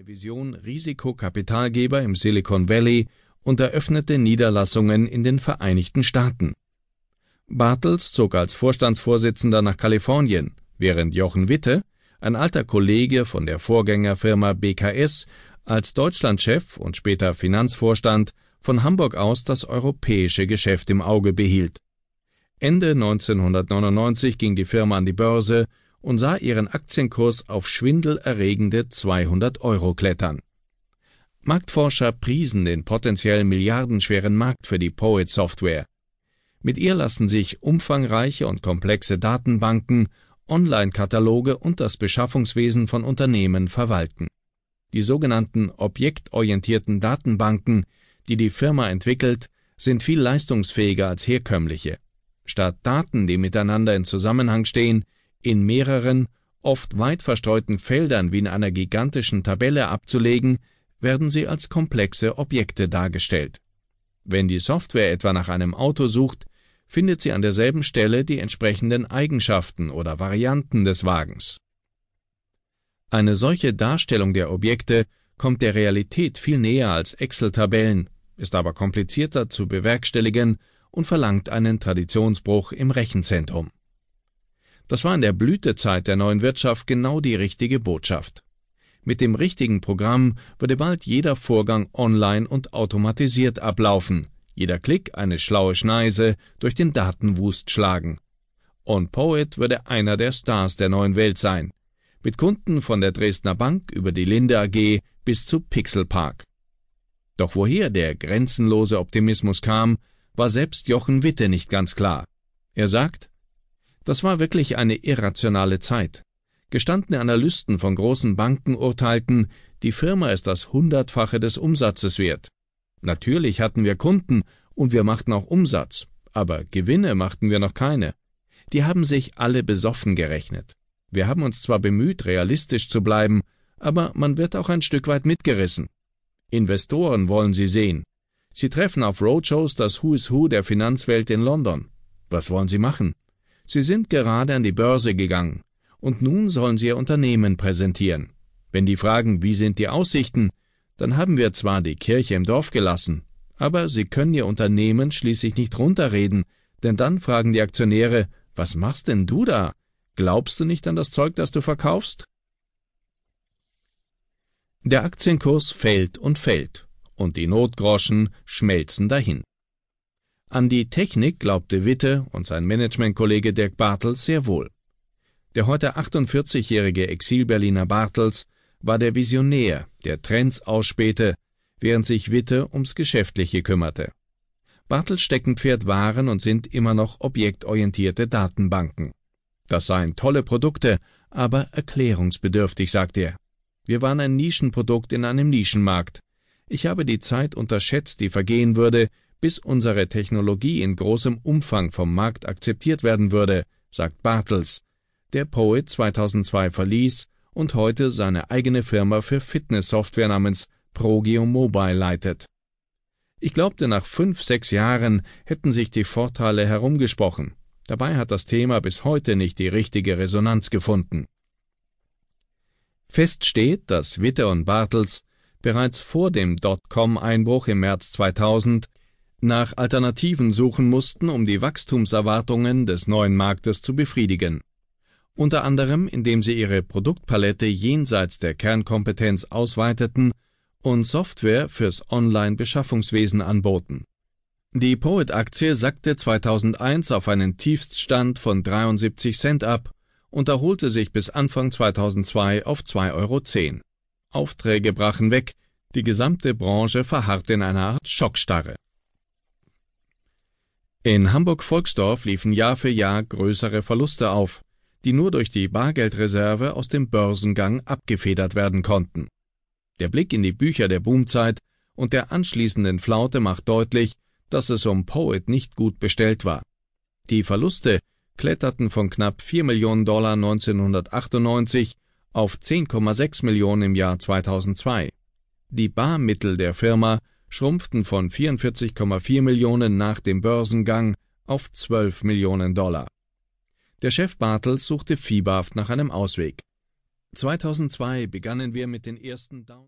seine Vision Risikokapitalgeber im Silicon Valley und eröffnete Niederlassungen in den Vereinigten Staaten. Bartels zog als Vorstandsvorsitzender nach Kalifornien, während Jochen Witte, ein alter Kollege von der Vorgängerfirma BKS, als Deutschlandchef und später Finanzvorstand von Hamburg aus das europäische Geschäft im Auge behielt. Ende 1999 ging die Firma an die Börse und sah ihren Aktienkurs auf schwindelerregende 200 Euro klettern. Marktforscher priesen den potenziell milliardenschweren Markt für die Poet Software. Mit ihr lassen sich umfangreiche und komplexe Datenbanken, Online-Kataloge und das Beschaffungswesen von Unternehmen verwalten. Die sogenannten objektorientierten Datenbanken, die die Firma entwickelt, sind viel leistungsfähiger als herkömmliche. Statt Daten, die miteinander in Zusammenhang stehen, in mehreren, oft weit verstreuten Feldern wie in einer gigantischen Tabelle abzulegen, werden sie als komplexe Objekte dargestellt. Wenn die Software etwa nach einem Auto sucht, findet sie an derselben Stelle die entsprechenden Eigenschaften oder Varianten des Wagens. Eine solche Darstellung der Objekte kommt der Realität viel näher als Excel-Tabellen, ist aber komplizierter zu bewerkstelligen und verlangt einen Traditionsbruch im Rechenzentrum. Das war in der Blütezeit der neuen Wirtschaft genau die richtige Botschaft. Mit dem richtigen Programm würde bald jeder Vorgang online und automatisiert ablaufen, jeder Klick eine schlaue Schneise durch den Datenwust schlagen. On Poet würde einer der Stars der neuen Welt sein, mit Kunden von der Dresdner Bank über die Linde AG bis zu Pixel Park. Doch woher der grenzenlose Optimismus kam, war selbst Jochen Witte nicht ganz klar. Er sagt, das war wirklich eine irrationale Zeit. Gestandene Analysten von großen Banken urteilten, die Firma ist das Hundertfache des Umsatzes wert. Natürlich hatten wir Kunden und wir machten auch Umsatz, aber Gewinne machten wir noch keine. Die haben sich alle besoffen gerechnet. Wir haben uns zwar bemüht, realistisch zu bleiben, aber man wird auch ein Stück weit mitgerissen. Investoren wollen sie sehen. Sie treffen auf Roadshows das Who is Who der Finanzwelt in London. Was wollen sie machen? Sie sind gerade an die Börse gegangen, und nun sollen Sie Ihr Unternehmen präsentieren. Wenn die fragen, wie sind die Aussichten, dann haben wir zwar die Kirche im Dorf gelassen, aber Sie können Ihr Unternehmen schließlich nicht runterreden, denn dann fragen die Aktionäre, was machst denn du da? Glaubst du nicht an das Zeug, das du verkaufst? Der Aktienkurs fällt und fällt, und die Notgroschen schmelzen dahin. An die Technik glaubte Witte und sein Managementkollege Dirk Bartels sehr wohl. Der heute 48-jährige Exil-Berliner Bartels war der Visionär, der Trends ausspähte, während sich Witte ums Geschäftliche kümmerte. Bartels Steckenpferd waren und sind immer noch objektorientierte Datenbanken. Das seien tolle Produkte, aber erklärungsbedürftig, sagt er. Wir waren ein Nischenprodukt in einem Nischenmarkt. Ich habe die Zeit unterschätzt, die vergehen würde, bis unsere Technologie in großem Umfang vom Markt akzeptiert werden würde, sagt Bartels, der Poet 2002 verließ und heute seine eigene Firma für Fitness-Software namens Progio Mobile leitet. Ich glaubte, nach fünf, sechs Jahren hätten sich die Vorteile herumgesprochen. Dabei hat das Thema bis heute nicht die richtige Resonanz gefunden. Fest steht, dass Witte und Bartels bereits vor dem Dotcom-Einbruch im März 2000 nach Alternativen suchen mussten, um die Wachstumserwartungen des neuen Marktes zu befriedigen. Unter anderem, indem sie ihre Produktpalette jenseits der Kernkompetenz ausweiteten und Software fürs Online-Beschaffungswesen anboten. Die Poet-Aktie sackte 2001 auf einen Tiefststand von 73 Cent ab und erholte sich bis Anfang 2002 auf 2,10 Euro. Aufträge brachen weg, die gesamte Branche verharrte in einer Art Schockstarre. In Hamburg-Volksdorf liefen Jahr für Jahr größere Verluste auf, die nur durch die Bargeldreserve aus dem Börsengang abgefedert werden konnten. Der Blick in die Bücher der Boomzeit und der anschließenden Flaute macht deutlich, dass es um Poet nicht gut bestellt war. Die Verluste kletterten von knapp 4 Millionen Dollar 1998 auf 10,6 Millionen im Jahr 2002. Die Barmittel der Firma schrumpften von 44,4 Millionen nach dem Börsengang auf 12 Millionen Dollar. Der Chef Bartels suchte fieberhaft nach einem Ausweg. 2002 begannen wir mit den ersten Down